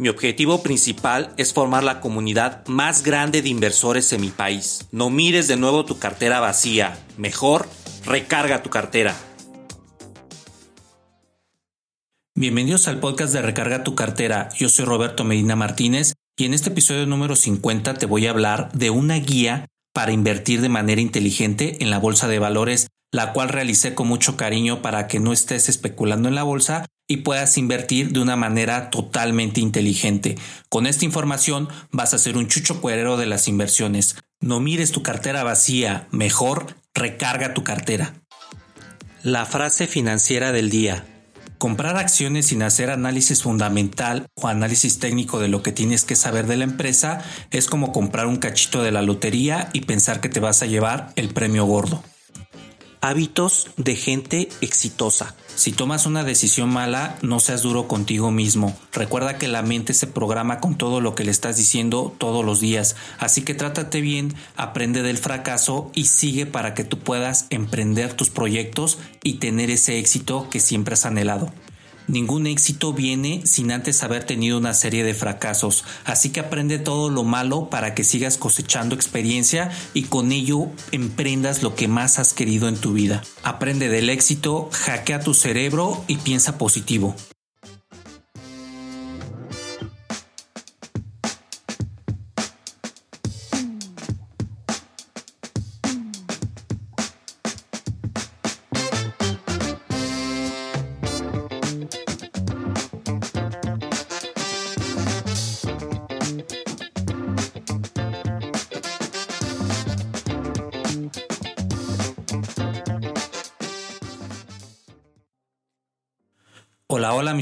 Mi objetivo principal es formar la comunidad más grande de inversores en mi país. No mires de nuevo tu cartera vacía. Mejor, recarga tu cartera. Bienvenidos al podcast de Recarga tu cartera. Yo soy Roberto Medina Martínez y en este episodio número 50 te voy a hablar de una guía para invertir de manera inteligente en la bolsa de valores, la cual realicé con mucho cariño para que no estés especulando en la bolsa y puedas invertir de una manera totalmente inteligente. Con esta información vas a ser un chucho cuerero de las inversiones. No mires tu cartera vacía, mejor recarga tu cartera. La frase financiera del día. Comprar acciones sin hacer análisis fundamental o análisis técnico de lo que tienes que saber de la empresa es como comprar un cachito de la lotería y pensar que te vas a llevar el premio gordo. Hábitos de gente exitosa. Si tomas una decisión mala, no seas duro contigo mismo. Recuerda que la mente se programa con todo lo que le estás diciendo todos los días. Así que trátate bien, aprende del fracaso y sigue para que tú puedas emprender tus proyectos y tener ese éxito que siempre has anhelado. Ningún éxito viene sin antes haber tenido una serie de fracasos, así que aprende todo lo malo para que sigas cosechando experiencia y con ello emprendas lo que más has querido en tu vida. Aprende del éxito, hackea tu cerebro y piensa positivo.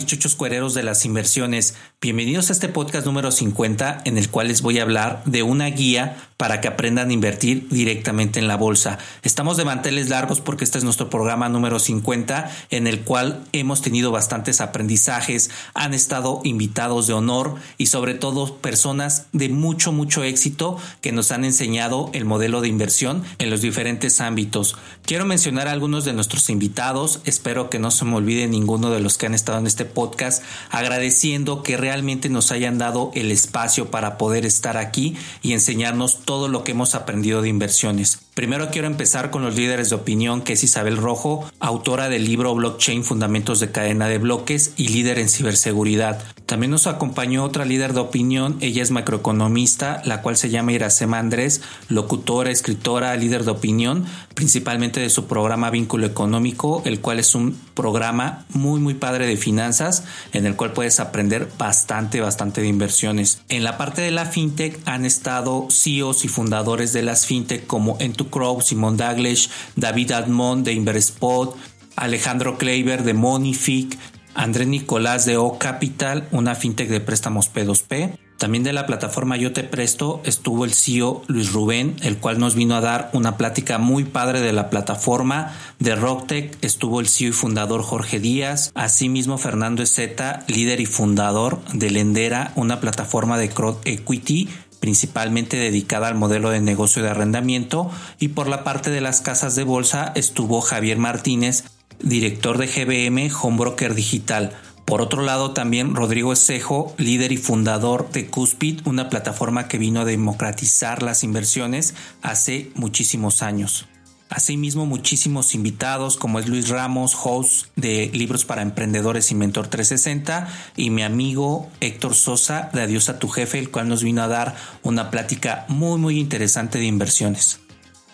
Chuchos cuereros de las inversiones. Bienvenidos a este podcast número 50 en el cual les voy a hablar de una guía para que aprendan a invertir directamente en la bolsa. Estamos de manteles largos porque este es nuestro programa número 50 en el cual hemos tenido bastantes aprendizajes, han estado invitados de honor y sobre todo personas de mucho, mucho éxito que nos han enseñado el modelo de inversión en los diferentes ámbitos. Quiero mencionar a algunos de nuestros invitados, espero que no se me olvide ninguno de los que han estado en este podcast, agradeciendo que realmente nos hayan dado el espacio para poder estar aquí y enseñarnos todo lo que hemos aprendido de inversiones. Primero quiero empezar con los líderes de opinión, que es Isabel Rojo, autora del libro Blockchain Fundamentos de Cadena de Bloques y líder en ciberseguridad. También nos acompañó otra líder de opinión, ella es macroeconomista, la cual se llama Iracema Andrés, locutora, escritora, líder de opinión, principalmente de su programa Vínculo Económico, el cual es un programa muy muy padre de finanzas, en el cual puedes aprender bastante, bastante de inversiones. En la parte de la fintech han estado CEOs y fundadores de las fintech como Entucrow, Simon Daglish, David Admond de Inverspot, Alejandro Kleiber de Monific, André Nicolás de O Capital, una fintech de préstamos P2P. También de la plataforma Yo Te Presto estuvo el CEO Luis Rubén, el cual nos vino a dar una plática muy padre de la plataforma. De Rocktech estuvo el CEO y fundador Jorge Díaz, asimismo Fernando Ezeta, líder y fundador de Lendera, una plataforma de crowd equity principalmente dedicada al modelo de negocio de arrendamiento, y por la parte de las casas de bolsa estuvo Javier Martínez, director de GBM Home Broker Digital. Por otro lado, también Rodrigo Escejo, líder y fundador de Cuspid, una plataforma que vino a democratizar las inversiones hace muchísimos años. Asimismo, muchísimos invitados como es Luis Ramos, host de Libros para Emprendedores y Mentor 360, y mi amigo Héctor Sosa de Adiós a tu jefe, el cual nos vino a dar una plática muy muy interesante de inversiones.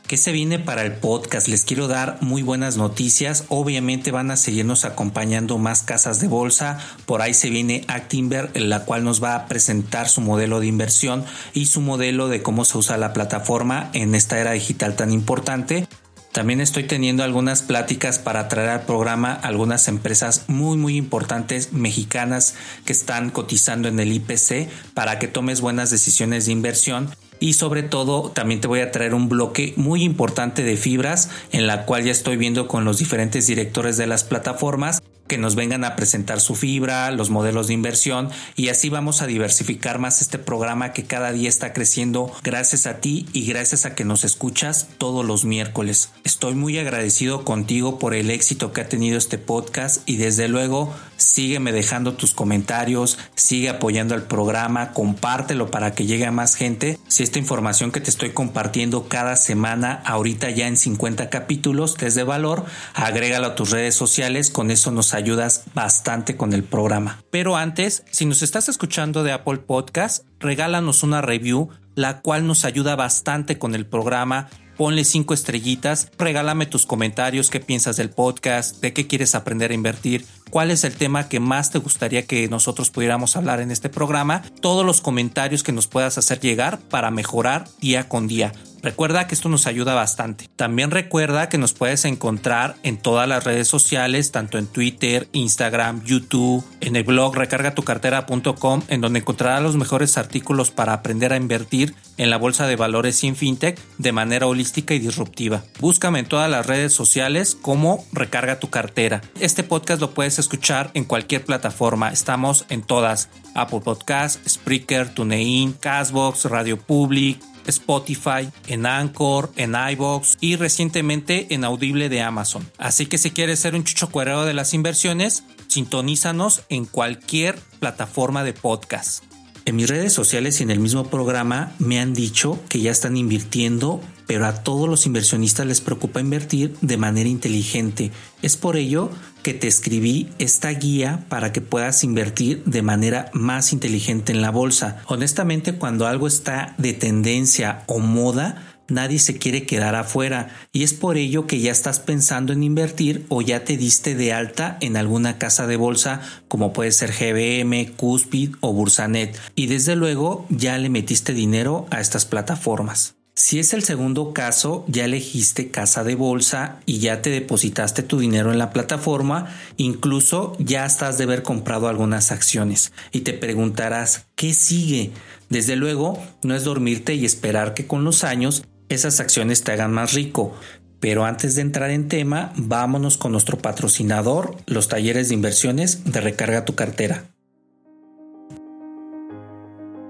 ¿Qué se viene para el podcast? Les quiero dar muy buenas noticias. Obviamente van a seguirnos acompañando más casas de bolsa. Por ahí se viene Actinver, la cual nos va a presentar su modelo de inversión y su modelo de cómo se usa la plataforma en esta era digital tan importante. También estoy teniendo algunas pláticas para traer al programa algunas empresas muy muy importantes mexicanas que están cotizando en el IPC para que tomes buenas decisiones de inversión. Y sobre todo también te voy a traer un bloque muy importante de fibras en la cual ya estoy viendo con los diferentes directores de las plataformas que nos vengan a presentar su fibra, los modelos de inversión y así vamos a diversificar más este programa que cada día está creciendo gracias a ti y gracias a que nos escuchas todos los miércoles. Estoy muy agradecido contigo por el éxito que ha tenido este podcast y desde luego sígueme dejando tus comentarios, sigue apoyando al programa, compártelo para que llegue a más gente. Si esta información que te estoy compartiendo cada semana, ahorita ya en 50 capítulos, te es de valor, agrégalo a tus redes sociales, con eso nos ayudas bastante con el programa. Pero antes, si nos estás escuchando de Apple Podcast, regálanos una review, la cual nos ayuda bastante con el programa. Ponle cinco estrellitas, regálame tus comentarios, qué piensas del podcast, de qué quieres aprender a invertir, cuál es el tema que más te gustaría que nosotros pudiéramos hablar en este programa, todos los comentarios que nos puedas hacer llegar para mejorar día con día. Recuerda que esto nos ayuda bastante. También recuerda que nos puedes encontrar en todas las redes sociales, tanto en Twitter, Instagram, YouTube, en el blog recargatucartera.com, en donde encontrarás los mejores artículos para aprender a invertir en la bolsa de valores sin fintech de manera holística y disruptiva. Búscame en todas las redes sociales como Recarga tu cartera. Este podcast lo puedes escuchar en cualquier plataforma. Estamos en todas: Apple Podcasts, Spreaker, TuneIn, Castbox, Radio Public, Spotify, en Anchor, en iBox y recientemente en Audible de Amazon. Así que si quieres ser un chucho cuerero de las inversiones, sintonízanos en cualquier plataforma de podcast. En mis redes sociales y en el mismo programa me han dicho que ya están invirtiendo, pero a todos los inversionistas les preocupa invertir de manera inteligente. Es por ello que te escribí esta guía para que puedas invertir de manera más inteligente en la bolsa. Honestamente, cuando algo está de tendencia o moda, nadie se quiere quedar afuera y es por ello que ya estás pensando en invertir o ya te diste de alta en alguna casa de bolsa como puede ser GBM, Cuspid o Bursanet y desde luego ya le metiste dinero a estas plataformas. Si es el segundo caso, ya elegiste casa de bolsa y ya te depositaste tu dinero en la plataforma, incluso ya estás de haber comprado algunas acciones y te preguntarás, ¿qué sigue? Desde luego, no es dormirte y esperar que con los años esas acciones te hagan más rico. Pero antes de entrar en tema, vámonos con nuestro patrocinador, los talleres de inversiones de Recarga tu cartera.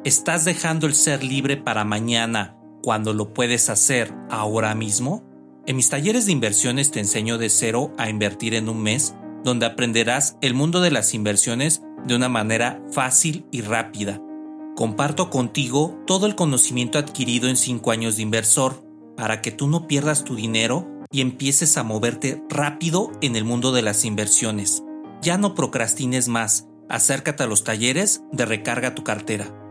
¿Estás dejando el ser libre para mañana cuando lo puedes hacer ahora mismo? En mis talleres de inversiones te enseño de cero a invertir en un mes, donde aprenderás el mundo de las inversiones de una manera fácil y rápida Comparto contigo todo el conocimiento adquirido en 5 años de inversor para que tú no pierdas tu dinero y empieces a moverte rápido en el mundo de las inversiones. Ya no procrastines más, acércate a los talleres de recarga tu cartera.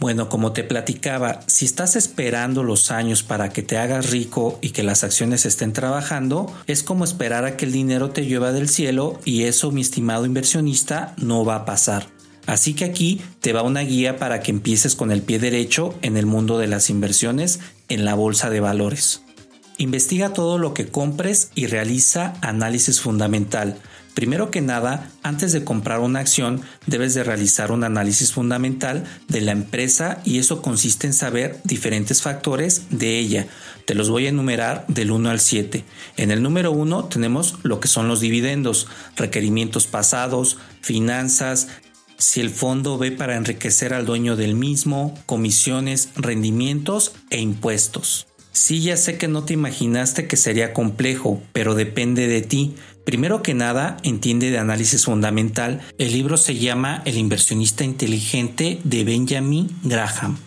Bueno, como te platicaba, si estás esperando los años para que te hagas rico y que las acciones estén trabajando, es como esperar a que el dinero te llueva del cielo y eso, mi estimado inversionista, no va a pasar. Así que aquí te va una guía para que empieces con el pie derecho en el mundo de las inversiones en la bolsa de valores. Investiga todo lo que compres y realiza análisis fundamental Primero que nada, antes de comprar una acción, debes de realizar un análisis fundamental de la empresa y eso consiste en saber diferentes factores de ella. Te los voy a enumerar del 1 al 7. En el número 1 tenemos lo que son los dividendos, requerimientos pasados, finanzas, si el fondo ve para enriquecer al dueño del mismo, comisiones, rendimientos e impuestos. Sí, ya sé que no te imaginaste que sería complejo, pero depende de ti. Primero que nada, entiende de análisis fundamental. El libro se llama El inversionista inteligente de Benjamin Graham.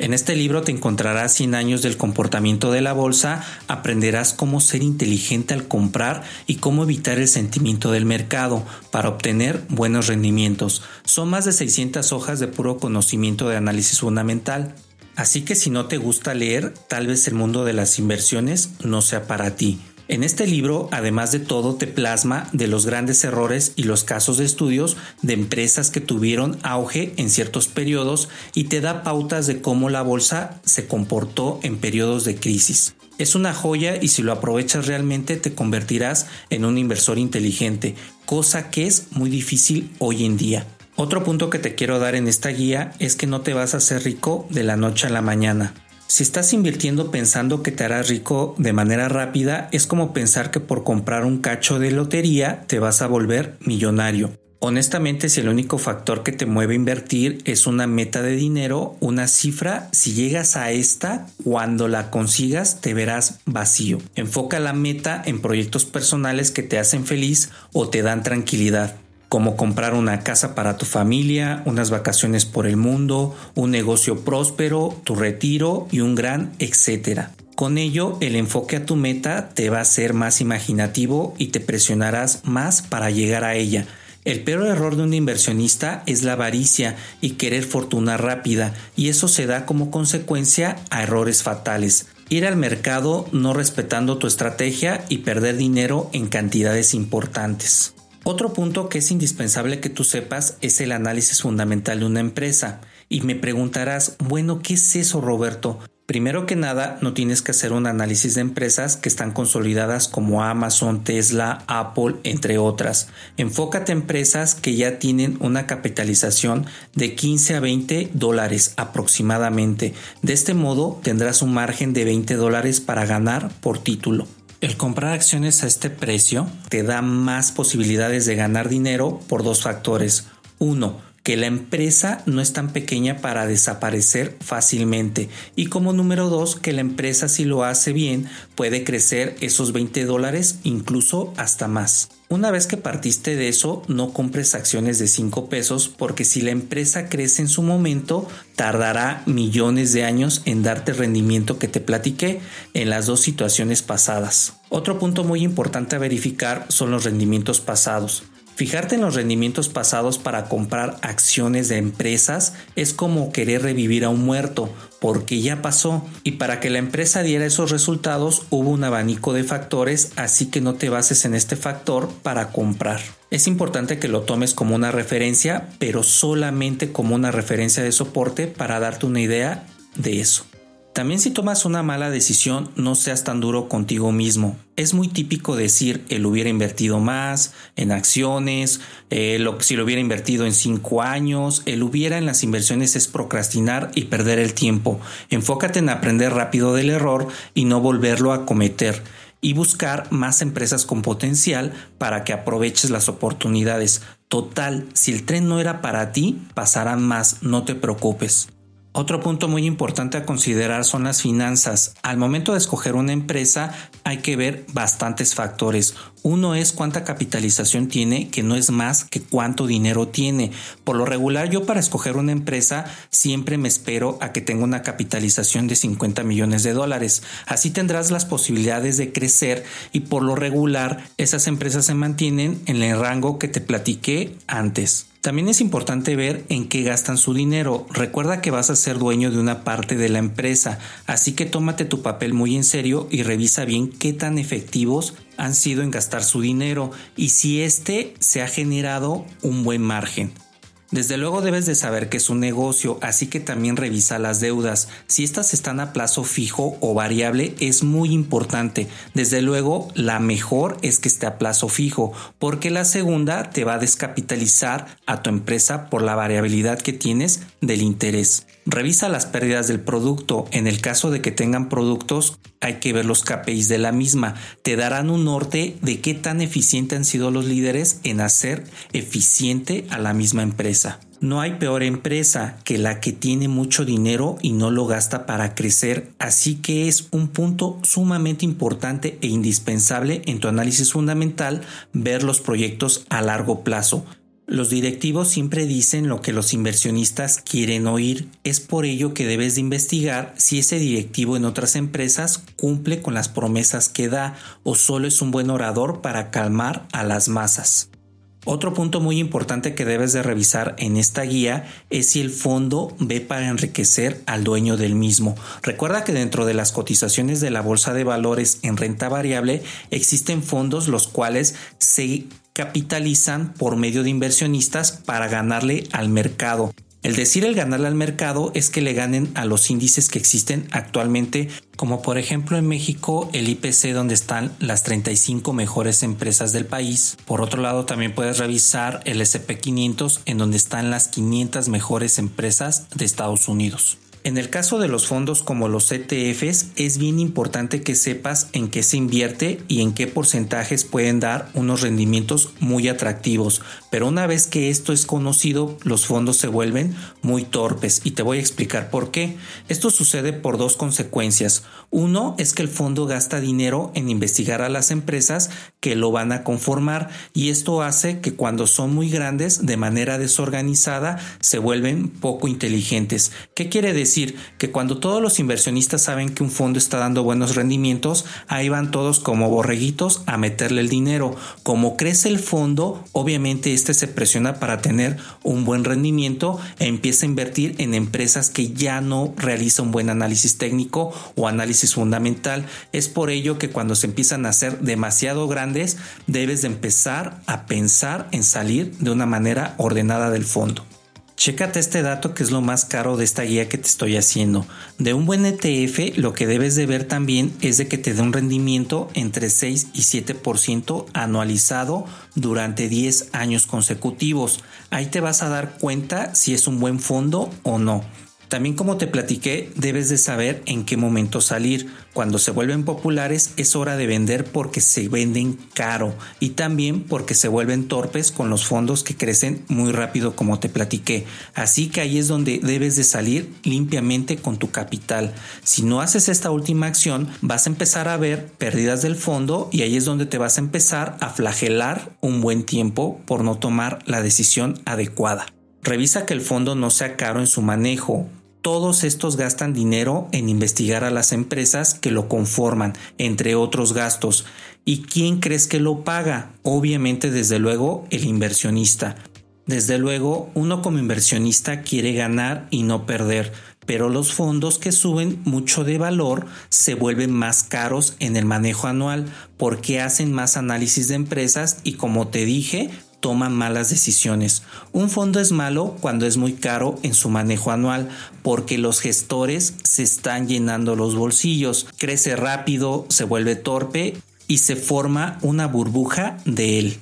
En este libro te encontrarás 100 años del comportamiento de la bolsa, aprenderás cómo ser inteligente al comprar y cómo evitar el sentimiento del mercado para obtener buenos rendimientos. Son más de 600 hojas de puro conocimiento de análisis fundamental. Así que si no te gusta leer, tal vez el mundo de las inversiones no sea para ti. En este libro, además de todo, te plasma de los grandes errores y los casos de estudios de empresas que tuvieron auge en ciertos periodos y te da pautas de cómo la bolsa se comportó en periodos de crisis. Es una joya y si lo aprovechas realmente te convertirás en un inversor inteligente, cosa que es muy difícil hoy en día. Otro punto que te quiero dar en esta guía es que no te vas a hacer rico de la noche a la mañana. Si estás invirtiendo pensando que te harás rico de manera rápida, es como pensar que por comprar un cacho de lotería te vas a volver millonario. Honestamente, si el único factor que te mueve a invertir es una meta de dinero, una cifra, si llegas a esta, cuando la consigas te verás vacío. Enfoca la meta en proyectos personales que te hacen feliz o te dan tranquilidad como comprar una casa para tu familia, unas vacaciones por el mundo, un negocio próspero, tu retiro y un gran etcétera. Con ello, el enfoque a tu meta te va a ser más imaginativo y te presionarás más para llegar a ella. El peor error de un inversionista es la avaricia y querer fortuna rápida, y eso se da como consecuencia a errores fatales. Ir al mercado no respetando tu estrategia y perder dinero en cantidades importantes. Otro punto que es indispensable que tú sepas es el análisis fundamental de una empresa. Y me preguntarás, bueno, ¿qué es eso, Roberto? Primero que nada, no tienes que hacer un análisis de empresas que están consolidadas como Amazon, Tesla, Apple, entre otras. Enfócate en empresas que ya tienen una capitalización de 15 a 20 dólares aproximadamente. De este modo, tendrás un margen de 20 dólares para ganar por título. El comprar acciones a este precio te da más posibilidades de ganar dinero por dos factores. Uno, que la empresa no es tan pequeña para desaparecer fácilmente. Y como número dos, que la empresa si lo hace bien puede crecer esos 20 dólares incluso hasta más. Una vez que partiste de eso, no compres acciones de 5 pesos porque si la empresa crece en su momento, tardará millones de años en darte el rendimiento que te platiqué en las dos situaciones pasadas. Otro punto muy importante a verificar son los rendimientos pasados. Fijarte en los rendimientos pasados para comprar acciones de empresas es como querer revivir a un muerto, porque ya pasó y para que la empresa diera esos resultados hubo un abanico de factores, así que no te bases en este factor para comprar. Es importante que lo tomes como una referencia, pero solamente como una referencia de soporte para darte una idea de eso. También si tomas una mala decisión, no seas tan duro contigo mismo. Es muy típico decir, él hubiera invertido más en acciones, si lo hubiera invertido en cinco años, el hubiera en las inversiones es procrastinar y perder el tiempo. Enfócate en aprender rápido del error y no volverlo a cometer y buscar más empresas con potencial para que aproveches las oportunidades. Total, si el tren no era para ti, pasarán más, no te preocupes. Otro punto muy importante a considerar son las finanzas. Al momento de escoger una empresa hay que ver bastantes factores. Uno es cuánta capitalización tiene, que no es más que cuánto dinero tiene. Por lo regular yo para escoger una empresa siempre me espero a que tenga una capitalización de 50 millones de dólares. Así tendrás las posibilidades de crecer y por lo regular esas empresas se mantienen en el rango que te platiqué antes. También es importante ver en qué gastan su dinero. Recuerda que vas a ser dueño de una parte de la empresa, así que tómate tu papel muy en serio y revisa bien qué tan efectivos han sido en gastar su dinero y si éste se ha generado un buen margen. Desde luego debes de saber que es un negocio, así que también revisa las deudas. Si estas están a plazo fijo o variable es muy importante. Desde luego la mejor es que esté a plazo fijo, porque la segunda te va a descapitalizar a tu empresa por la variabilidad que tienes del interés. Revisa las pérdidas del producto. En el caso de que tengan productos, hay que ver los KPIs de la misma. Te darán un norte de qué tan eficiente han sido los líderes en hacer eficiente a la misma empresa. No hay peor empresa que la que tiene mucho dinero y no lo gasta para crecer, así que es un punto sumamente importante e indispensable en tu análisis fundamental ver los proyectos a largo plazo. Los directivos siempre dicen lo que los inversionistas quieren oír. Es por ello que debes de investigar si ese directivo en otras empresas cumple con las promesas que da o solo es un buen orador para calmar a las masas. Otro punto muy importante que debes de revisar en esta guía es si el fondo ve para enriquecer al dueño del mismo. Recuerda que dentro de las cotizaciones de la bolsa de valores en renta variable existen fondos los cuales se capitalizan por medio de inversionistas para ganarle al mercado. El decir el ganarle al mercado es que le ganen a los índices que existen actualmente, como por ejemplo en México el IPC donde están las 35 mejores empresas del país. Por otro lado también puedes revisar el SP500 en donde están las 500 mejores empresas de Estados Unidos. En el caso de los fondos como los ETFs, es bien importante que sepas en qué se invierte y en qué porcentajes pueden dar unos rendimientos muy atractivos. Pero una vez que esto es conocido, los fondos se vuelven muy torpes y te voy a explicar por qué. Esto sucede por dos consecuencias. Uno es que el fondo gasta dinero en investigar a las empresas que lo van a conformar y esto hace que cuando son muy grandes, de manera desorganizada, se vuelven poco inteligentes. ¿Qué quiere decir? Decir que cuando todos los inversionistas saben que un fondo está dando buenos rendimientos, ahí van todos como borreguitos a meterle el dinero. Como crece el fondo, obviamente este se presiona para tener un buen rendimiento e empieza a invertir en empresas que ya no realizan un buen análisis técnico o análisis fundamental. Es por ello que cuando se empiezan a hacer demasiado grandes, debes de empezar a pensar en salir de una manera ordenada del fondo. Chécate este dato que es lo más caro de esta guía que te estoy haciendo. De un buen ETF, lo que debes de ver también es de que te dé un rendimiento entre 6 y 7% anualizado durante 10 años consecutivos. Ahí te vas a dar cuenta si es un buen fondo o no. También como te platiqué, debes de saber en qué momento salir. Cuando se vuelven populares es hora de vender porque se venden caro y también porque se vuelven torpes con los fondos que crecen muy rápido como te platiqué. Así que ahí es donde debes de salir limpiamente con tu capital. Si no haces esta última acción vas a empezar a ver pérdidas del fondo y ahí es donde te vas a empezar a flagelar un buen tiempo por no tomar la decisión adecuada. Revisa que el fondo no sea caro en su manejo, todos estos gastan dinero en investigar a las empresas que lo conforman, entre otros gastos. ¿Y quién crees que lo paga? Obviamente, desde luego, el inversionista. Desde luego, uno como inversionista quiere ganar y no perder, pero los fondos que suben mucho de valor se vuelven más caros en el manejo anual porque hacen más análisis de empresas y como te dije, toman malas decisiones. Un fondo es malo cuando es muy caro en su manejo anual porque los gestores se están llenando los bolsillos, crece rápido, se vuelve torpe y se forma una burbuja de él.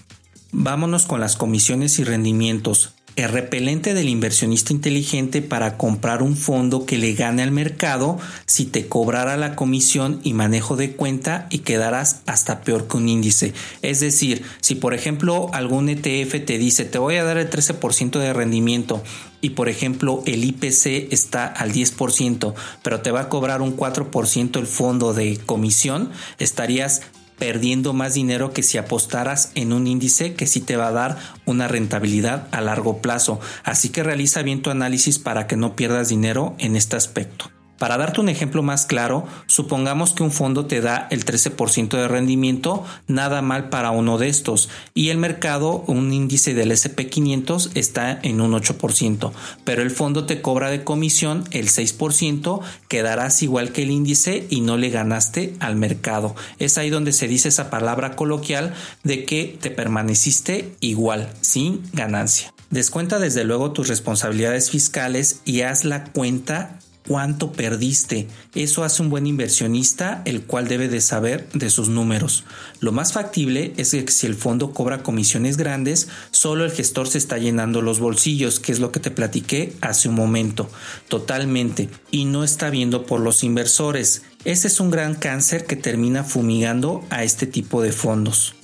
Vámonos con las comisiones y rendimientos el repelente del inversionista inteligente para comprar un fondo que le gane al mercado si te cobrara la comisión y manejo de cuenta y quedarás hasta peor que un índice. Es decir, si por ejemplo algún ETF te dice te voy a dar el 13% de rendimiento y por ejemplo el IPC está al 10%, pero te va a cobrar un 4% el fondo de comisión, estarías perdiendo más dinero que si apostaras en un índice que sí te va a dar una rentabilidad a largo plazo. Así que realiza bien tu análisis para que no pierdas dinero en este aspecto. Para darte un ejemplo más claro, supongamos que un fondo te da el 13% de rendimiento, nada mal para uno de estos, y el mercado, un índice del SP500 está en un 8%, pero el fondo te cobra de comisión el 6%, quedarás igual que el índice y no le ganaste al mercado. Es ahí donde se dice esa palabra coloquial de que te permaneciste igual, sin ganancia. Descuenta desde luego tus responsabilidades fiscales y haz la cuenta cuánto perdiste. Eso hace un buen inversionista, el cual debe de saber de sus números. Lo más factible es que si el fondo cobra comisiones grandes, solo el gestor se está llenando los bolsillos, que es lo que te platiqué hace un momento, totalmente, y no está viendo por los inversores. Ese es un gran cáncer que termina fumigando a este tipo de fondos.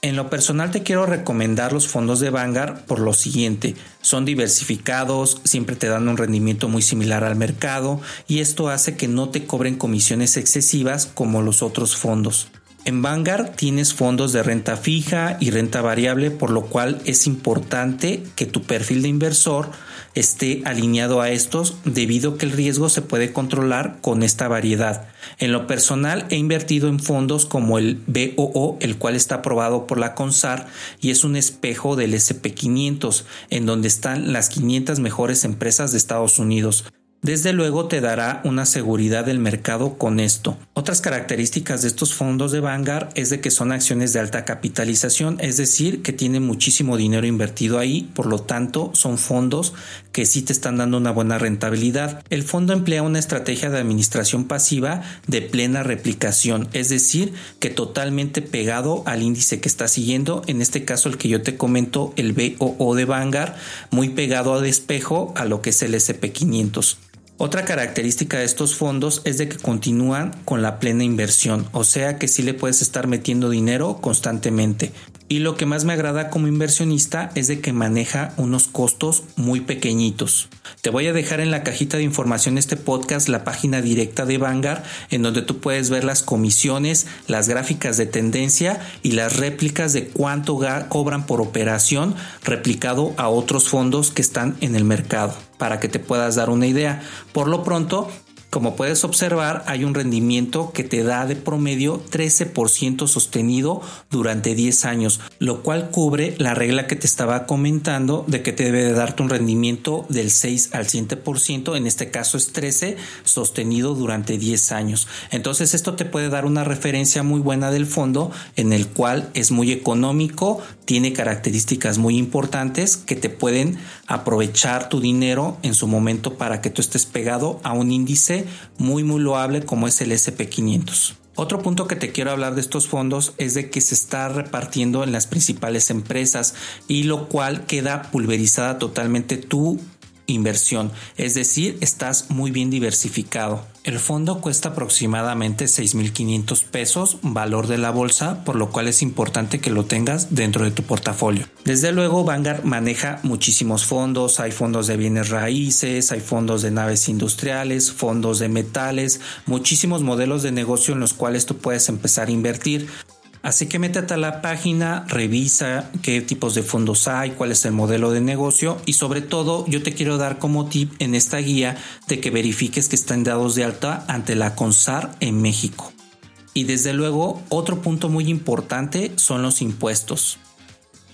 En lo personal te quiero recomendar los fondos de Vanguard por lo siguiente, son diversificados, siempre te dan un rendimiento muy similar al mercado y esto hace que no te cobren comisiones excesivas como los otros fondos. En Vanguard tienes fondos de renta fija y renta variable, por lo cual es importante que tu perfil de inversor esté alineado a estos debido que el riesgo se puede controlar con esta variedad. En lo personal he invertido en fondos como el BOO, el cual está aprobado por la CONSAR y es un espejo del SP500, en donde están las 500 mejores empresas de Estados Unidos. Desde luego te dará una seguridad del mercado con esto. Otras características de estos fondos de Vanguard es de que son acciones de alta capitalización, es decir, que tienen muchísimo dinero invertido ahí, por lo tanto son fondos que sí te están dando una buena rentabilidad. El fondo emplea una estrategia de administración pasiva de plena replicación, es decir, que totalmente pegado al índice que está siguiendo, en este caso el que yo te comento, el BOO de Vanguard, muy pegado a despejo a lo que es el SP500. Otra característica de estos fondos es de que continúan con la plena inversión, o sea que sí le puedes estar metiendo dinero constantemente. Y lo que más me agrada como inversionista es de que maneja unos costos muy pequeñitos. Te voy a dejar en la cajita de información este podcast la página directa de Vanguard en donde tú puedes ver las comisiones, las gráficas de tendencia y las réplicas de cuánto cobran por operación replicado a otros fondos que están en el mercado para que te puedas dar una idea. Por lo pronto, como puedes observar, hay un rendimiento que te da de promedio 13% sostenido durante 10 años, lo cual cubre la regla que te estaba comentando de que te debe de darte un rendimiento del 6 al 7%, en este caso es 13 sostenido durante 10 años. Entonces esto te puede dar una referencia muy buena del fondo en el cual es muy económico, tiene características muy importantes que te pueden aprovechar tu dinero en su momento para que tú estés pegado a un índice muy muy loable como es el SP500. Otro punto que te quiero hablar de estos fondos es de que se está repartiendo en las principales empresas y lo cual queda pulverizada totalmente tu inversión, es decir, estás muy bien diversificado. El fondo cuesta aproximadamente 6.500 pesos, valor de la bolsa, por lo cual es importante que lo tengas dentro de tu portafolio. Desde luego, Vanguard maneja muchísimos fondos, hay fondos de bienes raíces, hay fondos de naves industriales, fondos de metales, muchísimos modelos de negocio en los cuales tú puedes empezar a invertir. Así que métete a la página, revisa qué tipos de fondos hay, cuál es el modelo de negocio y sobre todo yo te quiero dar como tip en esta guía de que verifiques que están dados de alta ante la CONSAR en México. Y desde luego otro punto muy importante son los impuestos.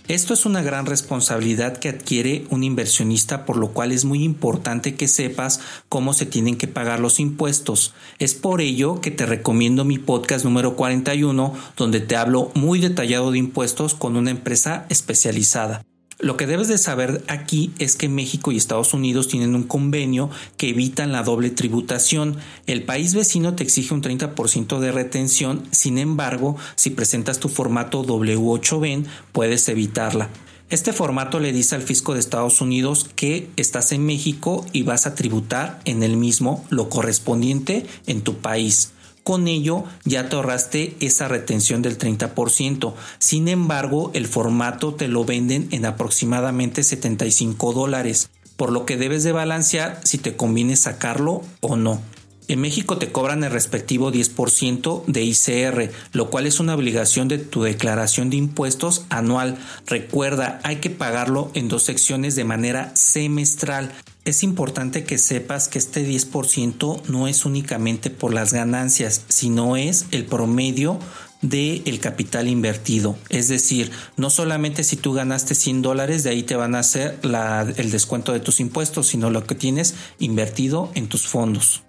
Esto es una gran responsabilidad que adquiere un inversionista, por lo cual es muy importante que sepas cómo se tienen que pagar los impuestos. Es por ello que te recomiendo mi podcast número 41, donde te hablo muy detallado de impuestos con una empresa especializada. Lo que debes de saber aquí es que México y Estados Unidos tienen un convenio que evitan la doble tributación. El país vecino te exige un 30% de retención, sin embargo, si presentas tu formato W8BEN, puedes evitarla. Este formato le dice al fisco de Estados Unidos que estás en México y vas a tributar en el mismo lo correspondiente en tu país. Con ello ya te ahorraste esa retención del 30%. Sin embargo, el formato te lo venden en aproximadamente 75 dólares, por lo que debes de balancear si te conviene sacarlo o no. En México te cobran el respectivo 10% de ICR, lo cual es una obligación de tu declaración de impuestos anual. Recuerda, hay que pagarlo en dos secciones de manera semestral. Es importante que sepas que este 10% no es únicamente por las ganancias, sino es el promedio del capital invertido. Es decir, no solamente si tú ganaste 100 dólares, de ahí te van a hacer el descuento de tus impuestos, sino lo que tienes invertido en tus fondos.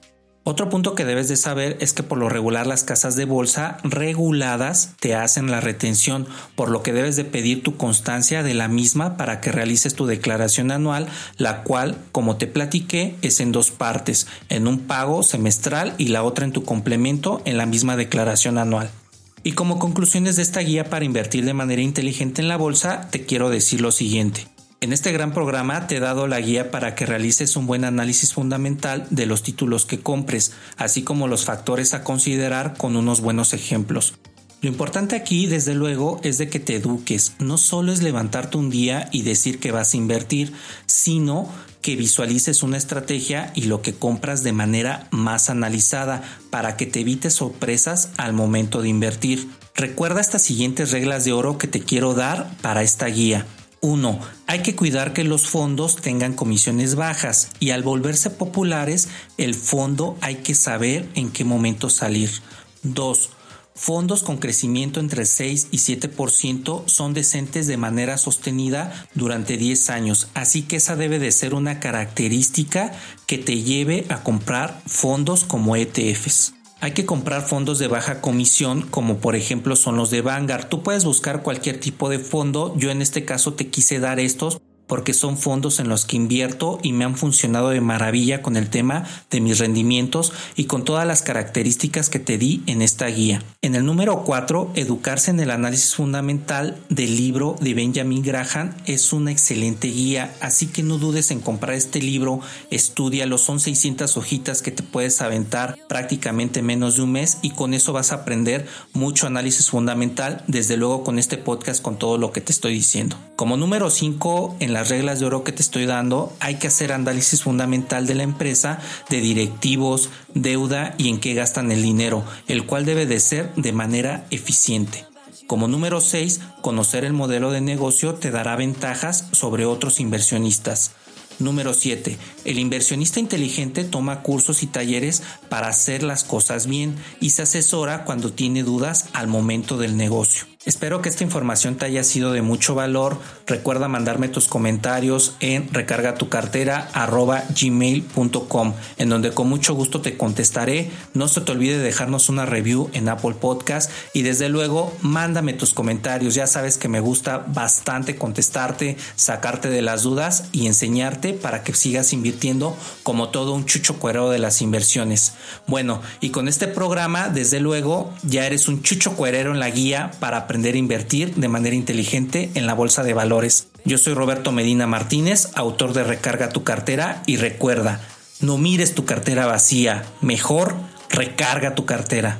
Otro punto que debes de saber es que por lo regular las casas de bolsa reguladas te hacen la retención, por lo que debes de pedir tu constancia de la misma para que realices tu declaración anual, la cual, como te platiqué, es en dos partes, en un pago semestral y la otra en tu complemento en la misma declaración anual. Y como conclusiones de esta guía para invertir de manera inteligente en la bolsa, te quiero decir lo siguiente. En este gran programa te he dado la guía para que realices un buen análisis fundamental de los títulos que compres, así como los factores a considerar con unos buenos ejemplos. Lo importante aquí, desde luego, es de que te eduques. No solo es levantarte un día y decir que vas a invertir, sino que visualices una estrategia y lo que compras de manera más analizada para que te evites sorpresas al momento de invertir. Recuerda estas siguientes reglas de oro que te quiero dar para esta guía. 1. Hay que cuidar que los fondos tengan comisiones bajas y al volverse populares, el fondo hay que saber en qué momento salir. 2. Fondos con crecimiento entre 6 y 7% son decentes de manera sostenida durante 10 años, así que esa debe de ser una característica que te lleve a comprar fondos como ETFs. Hay que comprar fondos de baja comisión, como por ejemplo son los de Vanguard. Tú puedes buscar cualquier tipo de fondo. Yo en este caso te quise dar estos porque son fondos en los que invierto y me han funcionado de maravilla con el tema de mis rendimientos y con todas las características que te di en esta guía. En el número 4, educarse en el análisis fundamental del libro de Benjamin Graham es una excelente guía, así que no dudes en comprar este libro, estudialo, son 600 hojitas que te puedes aventar prácticamente menos de un mes y con eso vas a aprender mucho análisis fundamental, desde luego con este podcast con todo lo que te estoy diciendo. Como número 5, en las reglas de oro que te estoy dando, hay que hacer análisis fundamental de la empresa, de directivos, deuda y en qué gastan el dinero, el cual debe de ser de manera eficiente. Como número 6, conocer el modelo de negocio te dará ventajas sobre otros inversionistas. Número 7. El inversionista inteligente toma cursos y talleres para hacer las cosas bien y se asesora cuando tiene dudas al momento del negocio. Espero que esta información te haya sido de mucho valor. Recuerda mandarme tus comentarios en recargatucartera.gmail.com en donde con mucho gusto te contestaré. No se te olvide dejarnos una review en Apple Podcast y desde luego mándame tus comentarios. Ya sabes que me gusta bastante contestarte, sacarte de las dudas y enseñarte para que sigas invirtiendo como todo un chucho cuero de las inversiones. Bueno, y con este programa, desde luego, ya eres un chucho cuerero en la guía para aprender aprender a invertir de manera inteligente en la bolsa de valores. Yo soy Roberto Medina Martínez, autor de Recarga tu cartera y recuerda, no mires tu cartera vacía, mejor recarga tu cartera.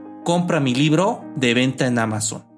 Compra mi libro de venta en Amazon.